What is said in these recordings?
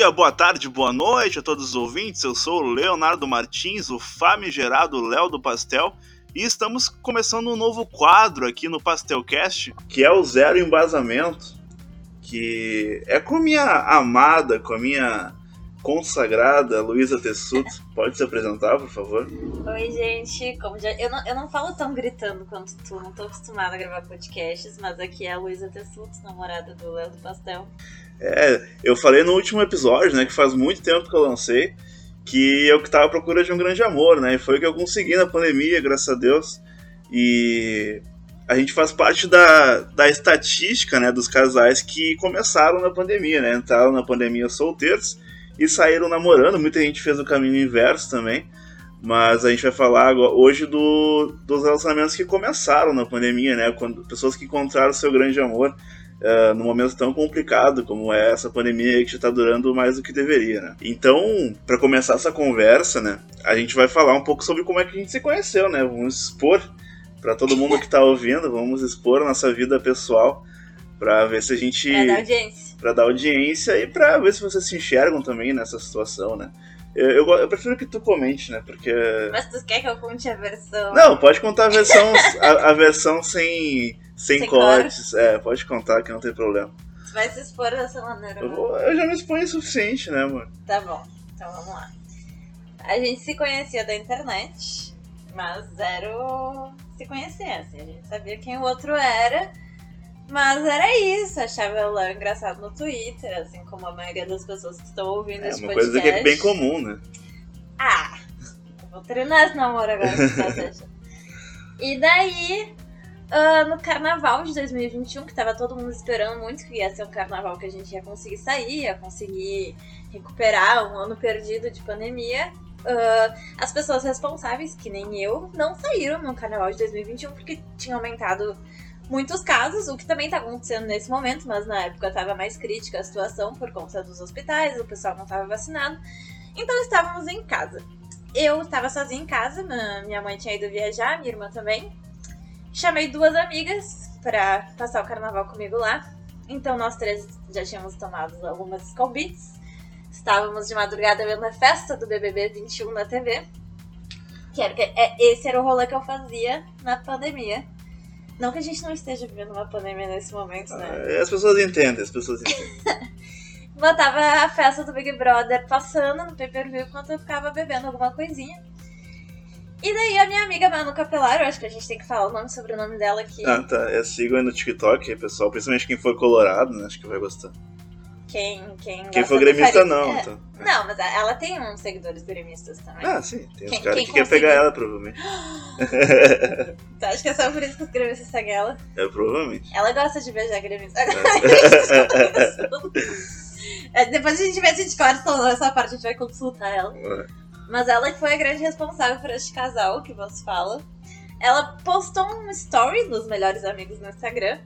Dia, boa tarde, boa noite a todos os ouvintes. Eu sou o Leonardo Martins, o famigerado Léo do Pastel, e estamos começando um novo quadro aqui no Pastelcast, que é o Zero Embasamento, que é com a minha amada, com a minha consagrada Luísa Tessuto. Pode se apresentar, por favor? Oi, gente. Como já... eu, não, eu não falo tão gritando quanto tu, não tô acostumada a gravar podcasts, mas aqui é a Luísa Tessuto, namorada do Léo do Pastel. É, eu falei no último episódio, né, que faz muito tempo que eu lancei, que eu que tava à procura de um grande amor, né, e foi o que eu consegui na pandemia, graças a Deus. E a gente faz parte da, da estatística, né, dos casais que começaram na pandemia, né, entraram na pandemia solteiros e saíram namorando. Muita gente fez o caminho inverso também. Mas a gente vai falar agora, hoje do, dos relacionamentos que começaram na pandemia, né? Quando, pessoas que encontraram seu grande amor uh, num momento tão complicado como é essa pandemia que está durando mais do que deveria, né? Então, para começar essa conversa, né? A gente vai falar um pouco sobre como é que a gente se conheceu, né? Vamos expor para todo mundo que está ouvindo, vamos expor nossa vida pessoal para ver se a gente. Pra dar audiência. Pra dar audiência e pra ver se vocês se enxergam também nessa situação, né? Eu, eu, eu, prefiro que tu comente, né? Porque. Mas tu quer que eu conte a versão? Não, pode contar a versão, a, a versão sem, sem, sem cortes. É, pode contar que não tem problema. Tu vai se expor dessa maneira. Eu, vou, eu já me exponho o suficiente, né, amor? Tá bom, então vamos lá. A gente se conhecia da internet, mas zero se conhecia, assim. A gente sabia quem o outro era mas era isso, achava o Léo engraçado no Twitter, assim como a maioria das pessoas que estão ouvindo é, esse uma podcast. coisa que é bem comum, né? Ah, vou treinar esse namoro agora, tá E daí, uh, no carnaval de 2021, que tava todo mundo esperando muito que ia ser um carnaval que a gente ia conseguir sair, ia conseguir recuperar um ano perdido de pandemia, Uh, as pessoas responsáveis, que nem eu, não saíram no carnaval de 2021 porque tinha aumentado muitos casos, o que também está acontecendo nesse momento, mas na época estava mais crítica a situação por conta dos hospitais, o pessoal não estava vacinado. Então estávamos em casa. Eu estava sozinha em casa, minha mãe tinha ido viajar, minha irmã também. Chamei duas amigas para passar o carnaval comigo lá. Então nós três já tínhamos tomado algumas Skull Estávamos de madrugada vendo a festa do BBB 21 na TV. Que era, é, esse era o rolê que eu fazia na pandemia. Não que a gente não esteja vivendo uma pandemia nesse momento, né? Ah, as pessoas entendem, as pessoas entendem. Botava a festa do Big Brother passando no pay-per-view enquanto eu ficava bebendo alguma coisinha. E daí a minha amiga Manu Capelar, eu acho que a gente tem que falar o nome sobre o nome dela aqui. Ah, tá. É, sigam no TikTok, pessoal. Principalmente quem for colorado, né? Acho que vai gostar. Quem, quem, quem for gremista, não. É. Então, é. Não, mas ela tem uns seguidores gremistas também. Ah, sim. Tem uns caras que querem pegar ela, provavelmente. tu acha que é só por isso que os gremistas seguem ela? É, provavelmente. Ela gosta de beijar gremista. É. Depois a gente vê se a gente corta essa parte, a gente vai consultar ela. É. Mas ela foi a grande responsável por este casal que você fala. Ela postou um story dos melhores amigos no Instagram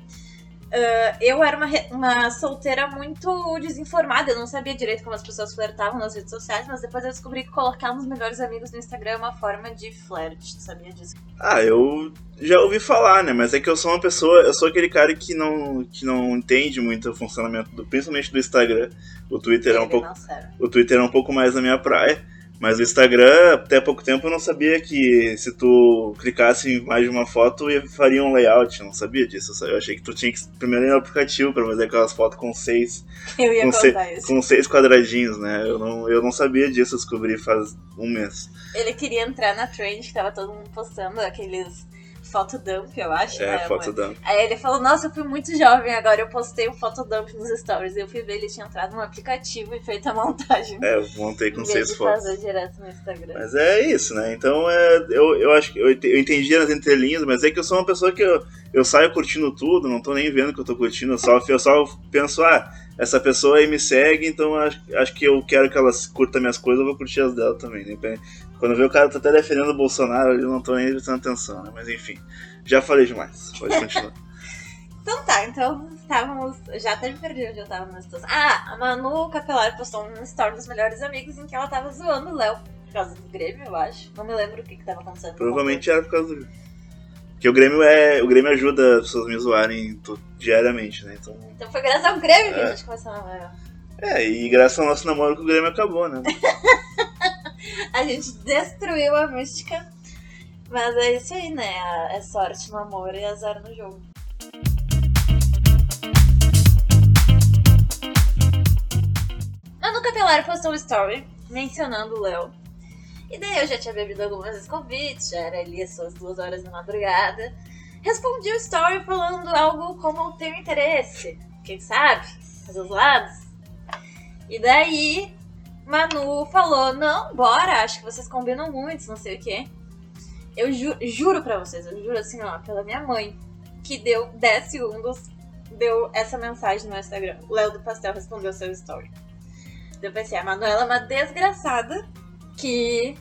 Uh, eu era uma, uma solteira muito desinformada, eu não sabia direito como as pessoas flertavam nas redes sociais, mas depois eu descobri que colocar uns melhores amigos no Instagram é uma forma de flerte, sabia disso? Ah, eu já ouvi falar, né? Mas é que eu sou uma pessoa, eu sou aquele cara que não, que não entende muito o funcionamento, do, principalmente do Instagram. O Twitter é um pouco, o Twitter é um pouco mais a minha praia. Mas o Instagram, até pouco tempo, eu não sabia que se tu clicasse em mais de uma foto, faria um layout. Eu não sabia disso. Eu achei que tu tinha que primeiro ir no aplicativo para fazer aquelas fotos com seis. Eu ia com, seis, com seis quadradinhos, né? Eu não, eu não sabia disso, descobri faz um mês. Ele queria entrar na trend que tava todo mundo postando aqueles fotodump, eu acho. É, né, fotodump. Aí ele falou, nossa, eu fui muito jovem, agora eu postei um fotodump nos stories. Eu fui ver, ele tinha entrado no aplicativo e feito a montagem. É, eu montei com seis fotos. fazer direto no Instagram. Mas é isso, né? Então é, eu, eu acho que eu, eu entendi nas entrelinhas, mas é que eu sou uma pessoa que eu, eu saio curtindo tudo, não tô nem vendo que eu tô curtindo, eu só, eu só penso, ah, essa pessoa aí me segue, então acho, acho que eu quero que ela curta minhas coisas, eu vou curtir as dela também. Né? Quando vê o cara tá até defendendo o Bolsonaro, eu não tô nem prestando atenção, né? Mas enfim. Já falei demais. Pode continuar. então tá, então estávamos. Já até me perdi onde eu tava na situação. Ah, a Manu Capelar postou um story dos melhores amigos em que ela tava zoando o Léo por causa do Grêmio, eu acho. Não me lembro o que, que tava acontecendo. Provavelmente era por causa do. Porque o Grêmio é. O Grêmio ajuda as pessoas a me zoarem diariamente, né? Então. Então foi graças ao Grêmio é. que a gente começou a É, e graças ao nosso namoro que o Grêmio acabou, né? a gente destruiu a mística. Mas é isso aí, né? É sorte no amor e azar no jogo. A Nuca Telar postou um story mencionando o Léo. E daí eu já tinha bebido algumas esconvites, já era ali as suas duas horas da madrugada. Respondi o story falando algo como tenho interesse. Quem sabe? Fazer os lados. E daí, Manu falou: Não, bora, acho que vocês combinam muito, não sei o quê. Eu ju juro pra vocês, eu juro assim, ó, pela minha mãe, que deu 10 segundos, deu essa mensagem no Instagram. O Léo do Pastel respondeu seu story. Eu pensei, a Manuela é uma desgraçada que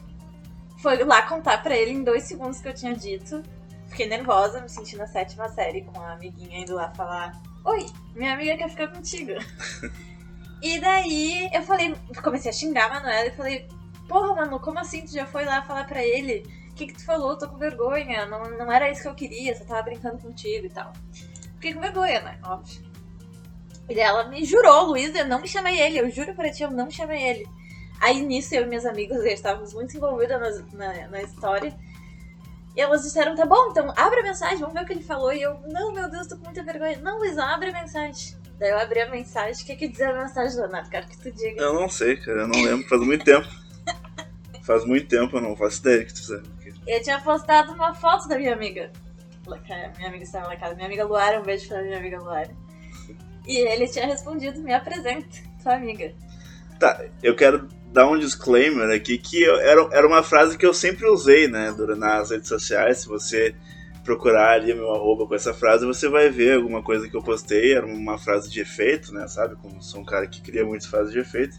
foi lá contar pra ele em dois segundos que eu tinha dito. Fiquei nervosa, me senti na sétima série com a amiguinha indo lá falar: Oi, minha amiga quer ficar contigo. e daí eu falei, comecei a xingar a Manuela e falei: Porra, Manu, como assim? Tu já foi lá falar pra ele? O que, que tu falou? Tô com vergonha, não, não era isso que eu queria, só tava brincando contigo e tal. Fiquei com vergonha, né? Óbvio. E ela me jurou, Luísa, eu não me chamei ele, eu juro pra ti, eu não me chamei ele. Aí nisso eu e minhas amigas estávamos muito envolvidas na, na, na, história. E elas disseram, tá bom, então abre a mensagem, vamos ver o que ele falou. E eu, não, meu Deus, tô com muita vergonha. Não, Luísa, abre a mensagem. Daí eu abri a mensagem, o que que dizia a mensagem, Leonardo? Quero que tu diga. Eu não sei, cara, eu não lembro, faz muito tempo. faz muito tempo, eu não faço ideia que tu sabe. Eu tinha postado uma foto da minha amiga. Minha amiga estava lá casa. Minha amiga Luara, um beijo pra minha amiga Luara. E ele tinha respondido, me apresenta, sua amiga. Tá, eu quero dar um disclaimer aqui que eu, era, era uma frase que eu sempre usei, né, nas redes sociais. Se você procurar ali meu arroba com essa frase, você vai ver alguma coisa que eu postei. Era uma frase de efeito, né, sabe? Como sou um cara que cria muitas frases de efeito.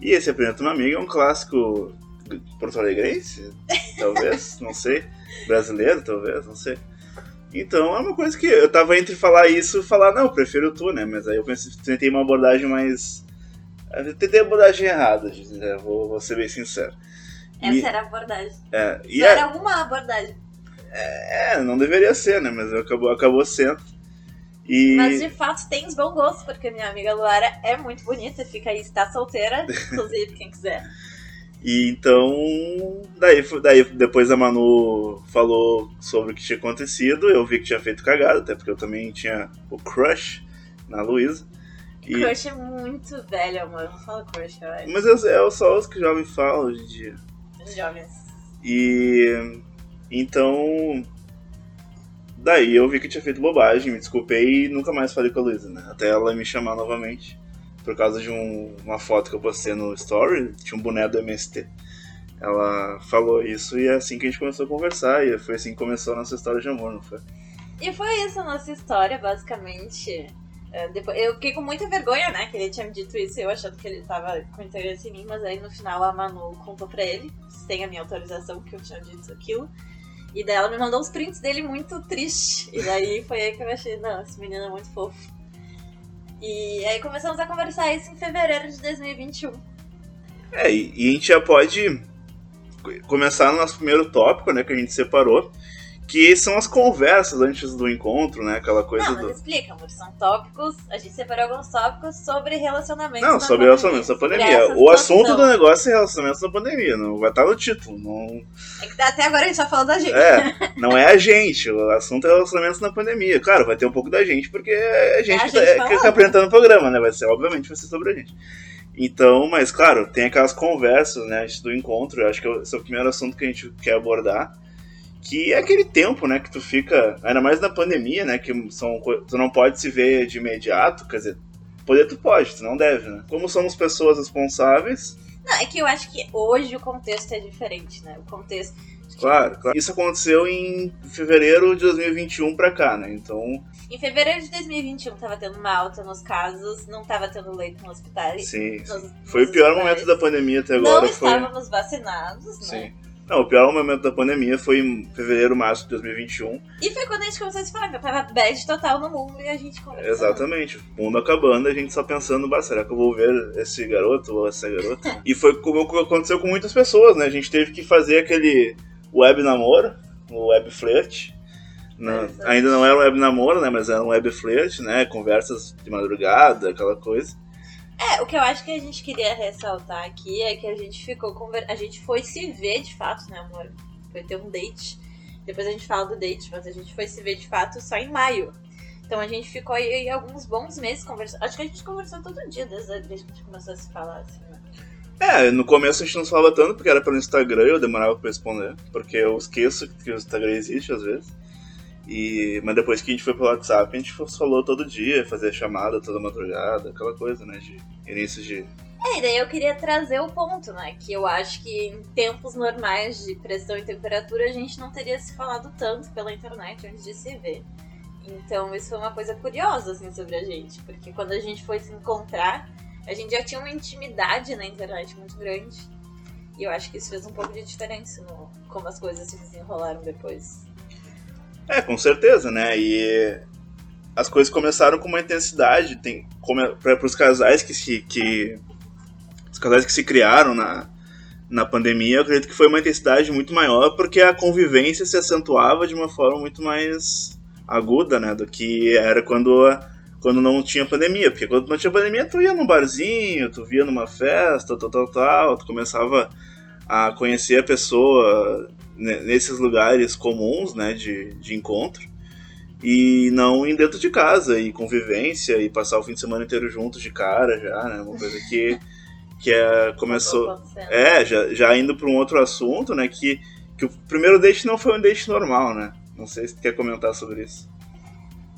E esse apresenta uma amiga é um clássico porto-alegrense, talvez, não sei. Brasileiro, talvez, não sei. Então é uma coisa que eu tava entre falar isso e falar, não, prefiro tu, né? Mas aí eu pensei, tentei uma abordagem mais. Eu tentei a abordagem errada, né? vou, vou ser bem sincero. Essa e, era a abordagem. É, e Só é, era uma abordagem. É, não deveria ser, né? Mas acabou, acabou sendo. E... Mas de fato tens bom gosto, porque minha amiga Luara é muito bonita, fica aí, está solteira, inclusive, quem quiser. E então, daí, daí depois a Manu falou sobre o que tinha acontecido, eu vi que tinha feito cagada, até porque eu também tinha o crush na Luísa. E... Crush é muito velho, amor, não fala crush, eu acho. Mas é, é só os que jovens falam hoje em dia. Os jovens. E então, daí eu vi que tinha feito bobagem, me desculpei e nunca mais falei com a Luísa, né? Até ela me chamar novamente por causa de um, uma foto que eu postei no Story, tinha um boneco do MST. Ela falou isso e é assim que a gente começou a conversar, e foi assim que começou a nossa história de amor, não foi? E foi isso a nossa história, basicamente. É, depois, eu fiquei com muita vergonha, né, que ele tinha me dito isso, eu achando que ele tava com interesse em mim, mas aí no final a Manu contou pra ele, sem a minha autorização, que eu tinha dito aquilo. E daí ela me mandou os prints dele muito triste. E daí foi aí que eu achei, não, esse menino é muito fofo. E aí começamos a conversar isso em fevereiro de 2021. É, e a gente já pode começar no nosso primeiro tópico, né, que a gente separou, que são as conversas antes do encontro, né? Aquela coisa não, mas do. explica, amor. São tópicos. A gente separou alguns tópicos sobre relacionamentos. Não, sobre relacionamentos na pandemia. O assunto do negócio é relacionamentos na pandemia. Não vai estar no título. Não... É que até agora a gente tá falando da gente. É, não é a gente. O assunto é relacionamentos na pandemia. Claro, vai ter um pouco da gente, porque é a gente, é a que, gente tá, que tá apresentando o programa, né? Vai ser, obviamente, vai ser sobre a gente. Então, mas claro, tem aquelas conversas, né, antes do encontro. Eu acho que esse é o primeiro assunto que a gente quer abordar que é aquele tempo, né, que tu fica, ainda mais na pandemia, né, que são, tu não pode se ver de imediato, quer dizer, poder tu pode, tu não deve, né? Como somos pessoas responsáveis... Não, é que eu acho que hoje o contexto é diferente, né, o contexto... Claro, claro. Isso aconteceu em fevereiro de 2021 pra cá, né, então... Em fevereiro de 2021 tava tendo uma alta nos casos, não tava tendo leito no hospital. Sim, nos, foi nos o pior momento da pandemia até agora. Não foi... estávamos vacinados, né? Sim. Né? Não, o pior momento da pandemia foi em fevereiro, março de 2021. E foi quando a gente começou a se falar que eu tava bad total no mundo e a gente conversou. Exatamente. O mundo acabando, a gente só pensando, bah, será que eu vou ver esse garoto ou essa garota? e foi como aconteceu com muitas pessoas, né? A gente teve que fazer aquele web namoro, o web flirt. Não, ainda não era um web namoro, né? Mas era um web flirt, né? Conversas de madrugada, aquela coisa. É, o que eu acho que a gente queria ressaltar aqui é que a gente ficou conver... a gente foi se ver de fato, né, amor? Foi ter um date. Depois a gente fala do date, mas a gente foi se ver de fato só em maio. Então a gente ficou aí alguns bons meses conversando. Acho que a gente conversou todo dia desde que a gente começou a se falar, assim, né? É, no começo a gente não falava tanto porque era pelo Instagram e eu demorava pra responder. Porque eu esqueço que o Instagram existe às vezes. E, mas depois que a gente foi pro WhatsApp, a gente falou todo dia, fazia chamada toda madrugada, aquela coisa, né? De início de. É, e daí eu queria trazer o ponto, né? Que eu acho que em tempos normais de pressão e temperatura a gente não teria se falado tanto pela internet antes de se ver. Então isso foi uma coisa curiosa, assim, sobre a gente. Porque quando a gente foi se encontrar, a gente já tinha uma intimidade na internet muito grande. E eu acho que isso fez um pouco de diferença no como as coisas se desenrolaram depois. É, com certeza, né? E as coisas começaram com uma intensidade. Tem para os casais que se que os casais que se criaram na na pandemia, eu acredito que foi uma intensidade muito maior porque a convivência se acentuava de uma forma muito mais aguda, né, do que era quando quando não tinha pandemia, porque quando não tinha pandemia tu ia num barzinho, tu via numa festa, tal, tal, tal, tu começava a conhecer a pessoa nesses lugares comuns, né, de, de encontro, e não em dentro de casa, e convivência, e passar o fim de semana inteiro juntos de cara já, né, uma coisa que, que é, começou... É, já, já indo para um outro assunto, né, que, que o primeiro date não foi um date normal, né, não sei se tu quer comentar sobre isso.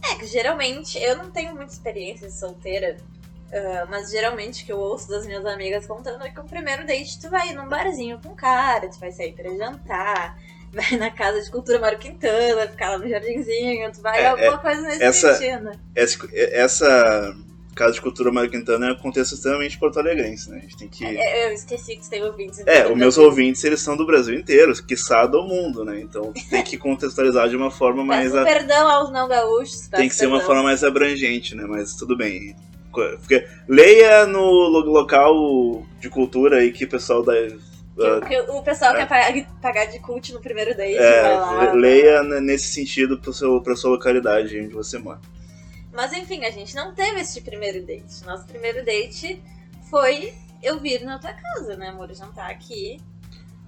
É, que geralmente, eu não tenho muita experiência de solteira, Uh, mas geralmente que eu ouço das minhas amigas contando é que o primeiro date tu vai num barzinho com o cara, tu vai sair pra jantar, vai na casa de cultura Mário Quintana, ficar lá no jardinzinho, tu vai é, alguma é, coisa nesse essa, sentido. Essa, essa casa de cultura Mário Quintana é um contexto extremamente porto-alegrense, né? A gente tem que. É, eu esqueci que você tem ouvintes. É, os meus ouvintes eles são do Brasil inteiro, quiçá do mundo, né? Então tem que contextualizar de uma forma mais. Peço a... perdão aos não gaúchos. Tem que ser uma forma mais abrangente, né? Mas tudo bem. Porque, leia no local de cultura aí que o pessoal da. Uh, o pessoal é. quer pagar, de cult no primeiro date. É, lá, leia né? nesse sentido pro seu, pra sua localidade onde você mora. Mas enfim, a gente não teve esse primeiro date. Nosso primeiro date foi eu vir na tua casa, né, amor? Jantar aqui.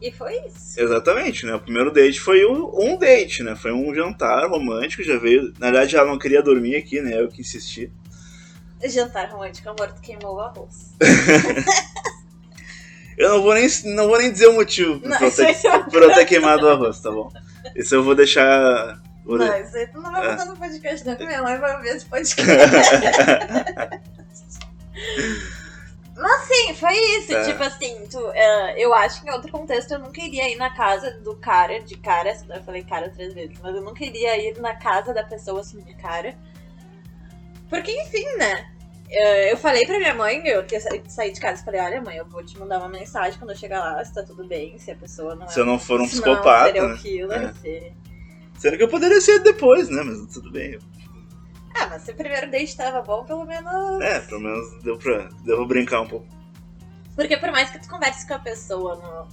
E foi isso. Exatamente, né? O primeiro date foi um date, né? Foi um jantar romântico, já veio. Na verdade, ela não queria dormir aqui, né? Eu que insisti. Jantar romântico, amor, tu queimou o arroz. eu não vou, nem, não vou nem dizer o motivo não, por, eu ter, é por eu ter queimado o arroz, tá bom? Isso eu vou deixar. Vou não, de... isso aí tu não vai botar é. no podcast, não, que minha mãe vai ver esse podcast. Mas sim, foi isso. É. Tipo assim, tu, uh, eu acho que em outro contexto eu nunca iria ir na casa do cara, de cara. Eu falei cara três vezes, mas eu nunca iria ir na casa da pessoa assim de cara. Porque, enfim, né? Eu falei pra minha mãe, eu tinha saído de casa e falei, olha mãe, eu vou te mandar uma mensagem quando eu chegar lá, se tá tudo bem, se a pessoa não é. Se eu não for um psicopata. Não, killer, é. se... Sendo que eu poderia ser depois, né? Mas tudo bem. Ah, mas se o primeiro date tava bom, pelo menos. É, pelo menos deu pra, deu pra brincar um pouco. Porque por mais que tu converse com a pessoa no,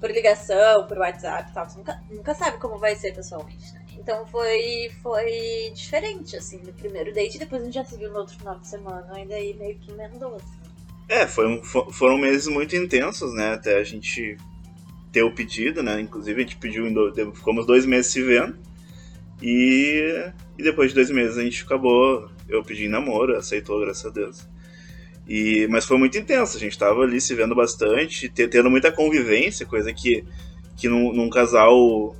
por ligação, por WhatsApp e tal, tu nunca, nunca sabe como vai ser pessoalmente, né? Então foi, foi diferente, assim, do primeiro date. Depois a gente já se viu no outro final de semana, ainda aí meio que emendou, assim. É, foi um, foram meses muito intensos, né? Até a gente ter o pedido, né? Inclusive a gente pediu, ficamos dois meses se vendo. E, e depois de dois meses a gente acabou, eu pedi namoro, aceitou, graças a Deus. E, mas foi muito intenso, a gente tava ali se vendo bastante, tendo muita convivência, coisa que, que num, num casal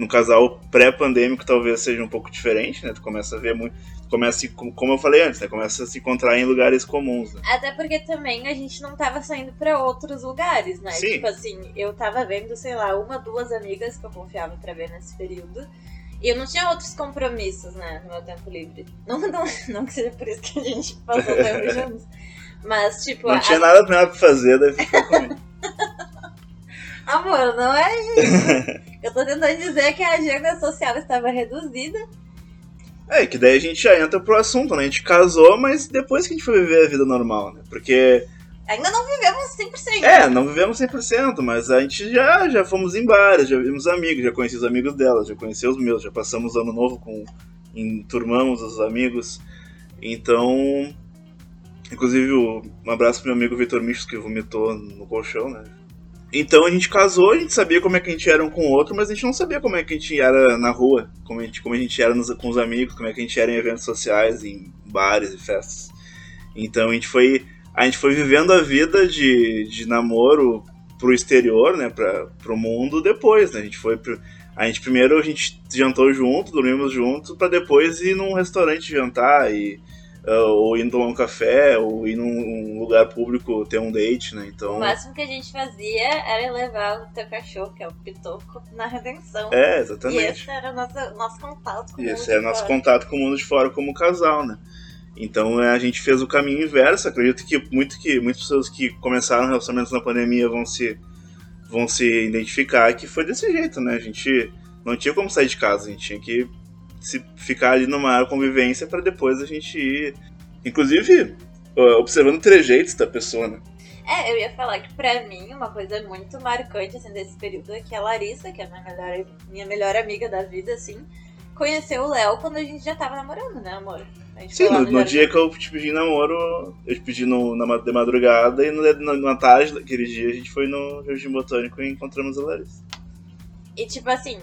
no casal pré-pandêmico talvez seja um pouco diferente, né? Tu começa a ver muito. Começa, como eu falei antes, né? Começa a se encontrar em lugares comuns. Né? Até porque também a gente não tava saindo para outros lugares, né? Sim. Tipo assim, eu tava vendo, sei lá, uma, duas amigas que eu confiava para ver nesse período. E eu não tinha outros compromissos, né, no meu tempo livre. Não, não, não que seja por isso que a gente passou tempo juntos. Mas, tipo. Não a... tinha nada melhor pra fazer, daí ficou comigo. Amor, não é isso. Eu tô tentando dizer que a agenda social estava reduzida. É, que daí a gente já entra pro assunto, né? A gente casou, mas depois que a gente foi viver a vida normal, né? Porque. Ainda não vivemos 100%. É, não vivemos 100%, mas a gente já, já fomos em bares, já vimos amigos, já conheci os amigos dela, já conheci os meus, já passamos ano novo com. enturmamos os amigos. Então. Inclusive, um abraço pro meu amigo Vitor Michos, que vomitou no colchão, né? Então a gente casou, a gente sabia como é que a gente era um com o outro, mas a gente não sabia como é que a gente era na rua, como a gente, como a gente era nos, com os amigos, como é que a gente era em eventos sociais, em bares e festas. Então a gente foi, a gente foi vivendo a vida de, de namoro pro exterior, né, pra, pro mundo depois, né? A gente foi pro, a gente primeiro a gente jantou junto, dormimos junto, para depois ir num restaurante jantar e uh, ou ir tomar um café, ou ir num lugar público ter um date, né? Então. O máximo que a gente fazia era levar o teu cachorro, que é o Pitoco, na redenção. É, exatamente. E esse era o nosso, nosso contato com o mundo esse é de nosso contato com o mundo de fora como casal, né? Então é, a gente fez o caminho inverso. Acredito que, muito que muitas pessoas que começaram relacionamentos na pandemia vão se, vão se identificar que foi desse jeito, né? A gente não tinha como sair de casa, a gente tinha que se ficar ali numa maior convivência para depois a gente ir. Inclusive, observando trejeitos da pessoa, né? É, eu ia falar que pra mim uma coisa muito marcante assim, desse período é que a Larissa, que é a minha melhor, minha melhor amiga da vida, assim, conheceu o Léo quando a gente já tava namorando, né, amor? Sim, no, no dia que eu te pedi namoro, eu te pedi no, na, de madrugada e no, na, na tarde daquele dia a gente foi no Jardim Botânico e encontramos a Larissa. E tipo assim,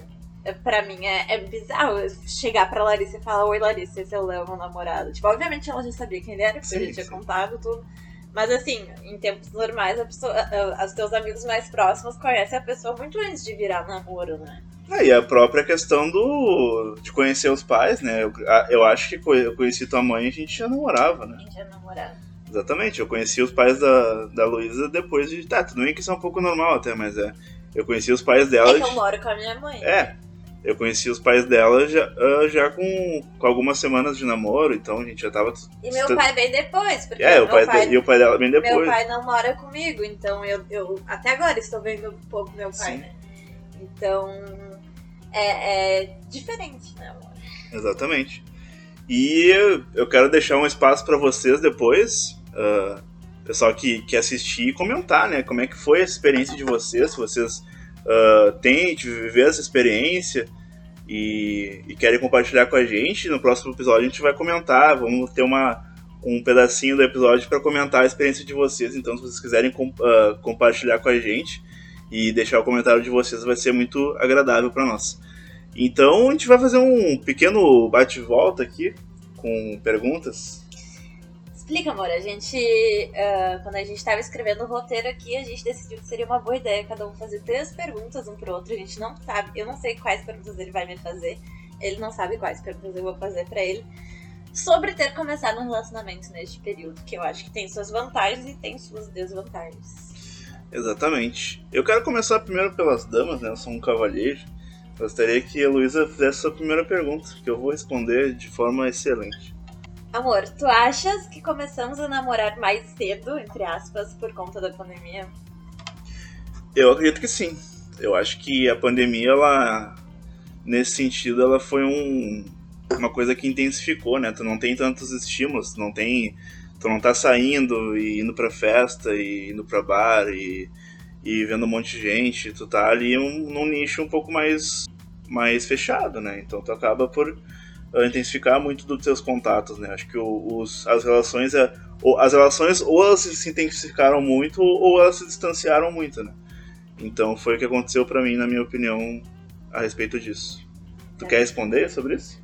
pra mim é, é bizarro chegar pra Larissa e falar, oi Larissa, esse é o Léo, meu namorado. Tipo, obviamente ela já sabia quem ele era, porque Sim, a gente tinha sim. contado tudo. Mas assim, em tempos normais, a pessoa, a- a- os teus amigos mais próximos conhecem a pessoa muito antes de virar namoro, né? Ah, e a própria questão do de conhecer os pais, né? Eu, a- eu acho que eu conheci tua mãe e a gente já namorava, A né? gente é namorado. Exatamente, eu conheci os pais da, da Luísa depois de. Tá, tudo bem que isso é um pouco normal até, mas é. Eu conheci os pais dela. É que eu moro com a minha mãe. É, eu conheci os pais dela já, ah, já com, com algumas semanas de namoro, então a gente já tava. E meu pai bem depois, porque É, o meu pai, pai, e o pai dela bem meu depois. pai não mora comigo, então eu, eu até agora estou vendo um pouco meu pai, Sim. né? Então é, é diferente, né, amor? Exatamente. E eu quero deixar um espaço para vocês depois, ah, pessoal que, que assistir, comentar, né? Como é que foi essa experiência de vocês, se vocês ah, têm de viver essa experiência e, e querem compartilhar com a gente. No próximo episódio a gente vai comentar, vamos ter uma, um pedacinho do episódio para comentar a experiência de vocês. Então, se vocês quiserem com- ah, compartilhar com a gente e deixar o comentário de vocês, vai ser muito agradável para nós. Então a gente vai fazer um pequeno bate-volta aqui com perguntas. Explica, amor. A gente, ah, quando a gente tava escrevendo o roteiro aqui, a gente decidiu que seria uma boa ideia cada um fazer três perguntas um pro outro. A gente não sabe, eu não sei quais perguntas ele vai me fazer, ele não sabe quais perguntas eu vou fazer pra ele. Sobre ter começado um relacionamento neste período, que eu acho que tem suas vantagens e tem suas desvantagens. Exatamente. Eu quero começar primeiro pelas damas, né? Eu sou um cavalheiro. Gostaria que a Luísa fizesse a sua primeira pergunta, que eu vou responder de forma excelente. Amor, tu achas que começamos a namorar mais cedo, entre aspas, por conta da pandemia? Eu acredito que sim. Eu acho que a pandemia, ela, nesse sentido, ela foi um, uma coisa que intensificou, né? Tu não tem tantos estímulos, não tem, tu não tá saindo e indo pra festa e indo pra bar e, e vendo um monte de gente. Tu tá ali um, num nicho um pouco mais, mais fechado, né? Então tu acaba por intensificar muito dos teus contatos, né? Acho que os, as relações, é, ou- as relações ou elas se intensificaram muito ou elas se distanciaram muito, né? Então foi o que aconteceu pra mim, na minha opinião, a respeito disso. Tu É. quer responder sobre isso?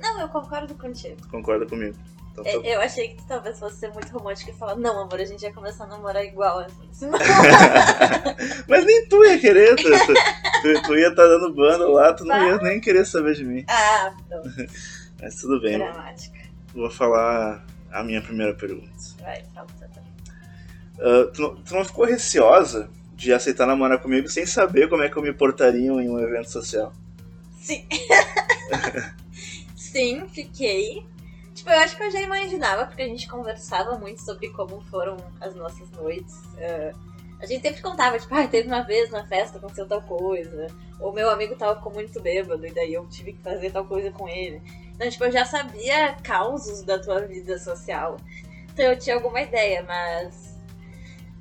Não, eu concordo contigo. Concorda comigo? Então, tá Eu, eu achei que tu talvez fosse ser muito romântico e falar, não, amor, a gente ia começar a namorar igual. Assim. Mas nem tu ia querer, tu, tu, tu- tu ia estar dando banda lá, tu não Tá. ia nem querer saber de mim. ah, não, Mas tudo bem, dramática. vou falar a minha primeira pergunta. Vai, fala. Ah, tu, não- tu não ficou receosa de aceitar namorar comigo sem saber como é que eu me portaria em um evento social? Sim. Sim, fiquei. Tipo, eu acho que eu já imaginava, porque a gente conversava muito sobre como foram as nossas noites. Ah, a gente sempre contava, tipo, ah, teve uma vez na festa, aconteceu tal coisa. Ou meu amigo tava ficou muito bêbado, e daí eu tive que fazer tal coisa com ele. Então, tipo, eu já sabia causos da tua vida social. Então eu tinha alguma ideia, mas.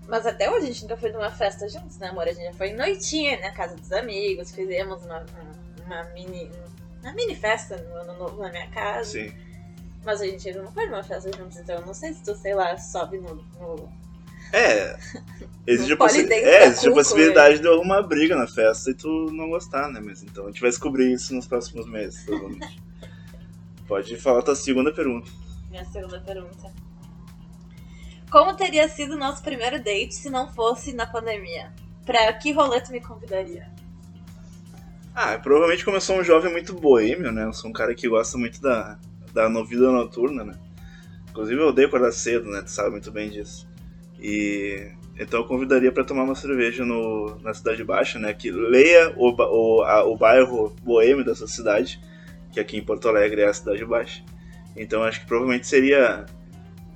Mas até hoje a gente nunca foi numa festa juntos, né, amor? A gente já foi noitinha na casa dos amigos, fizemos uma, uma mini. Uma mini festa no ano novo na minha casa. Sim. Mas a gente ainda não foi numa festa juntos, então eu não sei se tu, sei lá, sobe no. no... É. Existe, a, possi é, existe a possibilidade de alguma briga na festa e tu não gostar, né? Mas então a gente vai descobrir isso nos próximos meses, provavelmente. Pode falar a tua segunda pergunta. Minha segunda pergunta. Como teria sido o nosso primeiro date se não fosse na pandemia? Pra que rolê tu me convidaria? Ah, provavelmente como eu sou um jovem muito boêmio, né? Eu sou um cara que gosta muito da, da vida noturna, né? Inclusive eu odeio acordar cedo, né? Tu sabe muito bem disso. E então eu convidaria pra tomar uma cerveja no, na Cidade Baixa, né? Que leia o, o, a- o bairro boêmio dessa cidade, que aqui em Porto Alegre é a Cidade Baixa. Então acho que provavelmente seria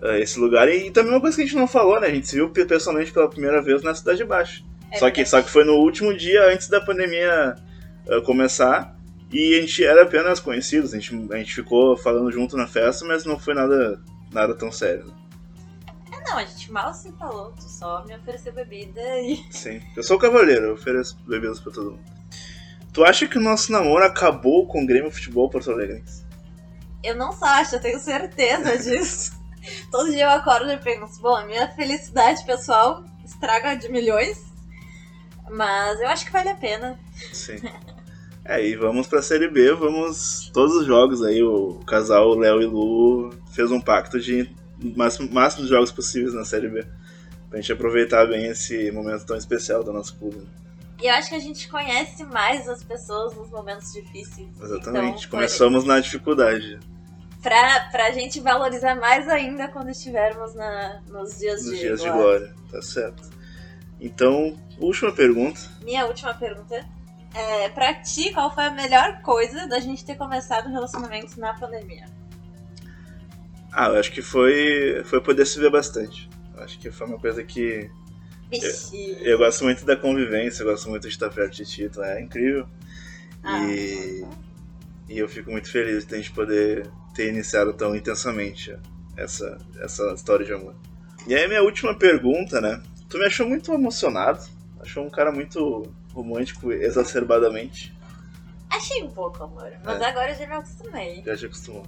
eh, esse lugar. E, e também uma coisa que a gente não falou, né? A gente se viu pe- pessoalmente pela primeira vez na Cidade Baixa. É só, que, só que foi no último dia antes da pandemia eh, começar. E a gente era apenas conhecidos, a gente, a gente ficou falando junto na festa, mas não foi nada, nada tão sério. né? Não, a gente mal se falou, tu só me ofereceu bebida e. Sim. Eu sou o cavaleiro, eu ofereço bebidas pra todo mundo. Tu acha que o nosso namoro acabou com o Grêmio Futebol Porto Alegre? Eu não só acho, eu tenho certeza disso. Todo dia eu acordo e penso, bom, a minha felicidade pessoal estraga de milhões. Mas eu acho que vale a pena. Sim. É, e vamos pra Série B, vamos. Todos os jogos aí, o casal Léo e Lu fez um pacto de máximo, máximo de jogos possíveis na Série B. Pra gente aproveitar bem esse momento tão especial do nosso clube. E eu acho que a gente conhece mais as pessoas nos momentos difíceis. Exatamente. Então, Começamos na dificuldade. pra, pra gente valorizar mais ainda quando estivermos na, nos dias Nos de dias de glória. glória. Tá certo. Então, última pergunta. Minha última pergunta é: pra ti, qual foi a melhor coisa da gente ter começado o relacionamento na pandemia? Ah, eu acho que foi, foi poder se ver bastante. Eu acho que foi uma coisa que. Vixe. Eu gosto muito da convivência, eu gosto muito de estar perto de ti, então é incrível. Ah. E, e eu fico muito feliz de a gente poder ter iniciado tão intensamente essa, essa história de amor. E aí, minha última pergunta, né? Tu me achou muito emocionado, achou um cara muito romântico exacerbadamente. Achei um pouco, amor. Mas É. agora eu já me acostumei. Já te acostumou.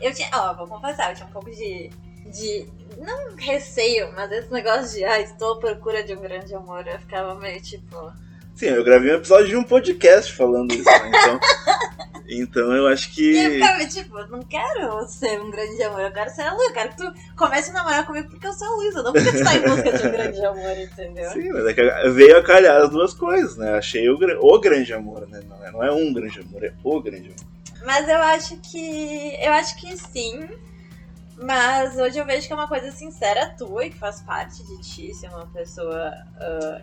Eu tinha, ó, vou confessar, eu tinha um pouco de. de. não receio, mas esse negócio de, ah, estou à procura de um grande amor. Eu ficava meio tipo. Sim, eu gravei um episódio de um podcast falando isso, né? Então, então eu acho E eu que. ficava tipo, eu não quero ser um grande amor, eu quero ser a Lu, eu quero que tu comece a namorar comigo porque eu sou a Luísa, não porque tu tá em busca de um grande amor, entendeu? Sim, mas é que veio a calhar as duas coisas, né? Achei o, o grande amor, né? Não é, não é um grande amor, é o grande amor. Mas eu acho que. Eu acho que sim. Mas hoje eu vejo que é uma coisa sincera tua e que faz parte de ti ser uma pessoa.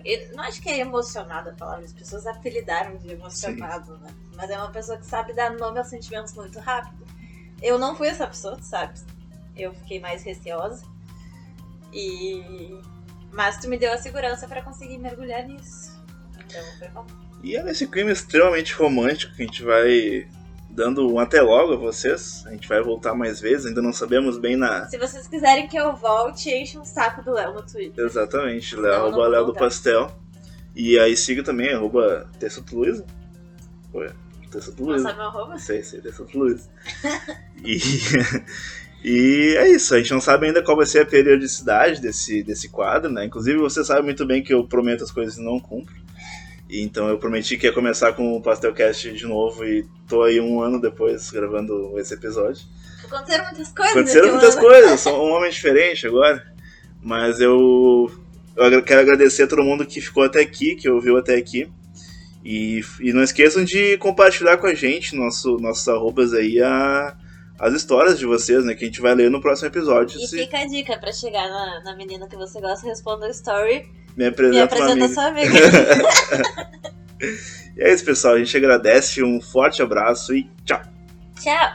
e não acho que é emocionada a palavra, as pessoas apelidaram de emocionado, né? Mas é uma pessoa que sabe dar nome aos sentimentos muito rápido. Eu não fui essa pessoa, tu sabe? Eu fiquei mais receosa. E. Mas tu me deu a segurança pra conseguir mergulhar nisso. Então foi bom. E é nesse clima extremamente romântico que a gente vai dando um até logo a vocês. A gente vai voltar mais vezes, ainda não sabemos bem na. Se vocês quiserem que eu volte, enche um saco do Léo no Twitter. Exatamente, Léo, Não, não arroba Léo do. Pastel. E aí siga também, arroba Tessuto Luiza. Ué, Tessuto Não Luiza. sabe meu arroba? Sei, sei, Tessuto Luiza. e, e é isso, a gente não sabe ainda qual vai ser a periodicidade desse, desse quadro, né? Inclusive você sabe muito bem que eu prometo as coisas e não cumpro. Então eu prometi que ia começar com o Pastelcast de novo e tô aí um ano depois gravando esse episódio. Aconteceram muitas coisas. Aconteceram muitas ano. coisas, sou um homem diferente agora. Mas eu, eu quero agradecer a todo mundo que ficou até aqui, que ouviu até aqui. E, e não esqueçam de compartilhar com a gente, nosso, nossos arrobas aí, a, as histórias de vocês, né? Que a gente vai ler no próximo episódio. E Se fica a dica pra chegar na, na menina que você gosta, responda o story me apresenta uma apresenta sua amiga. E é isso, pessoal. A gente agradece, um forte abraço e tchau! Tchau!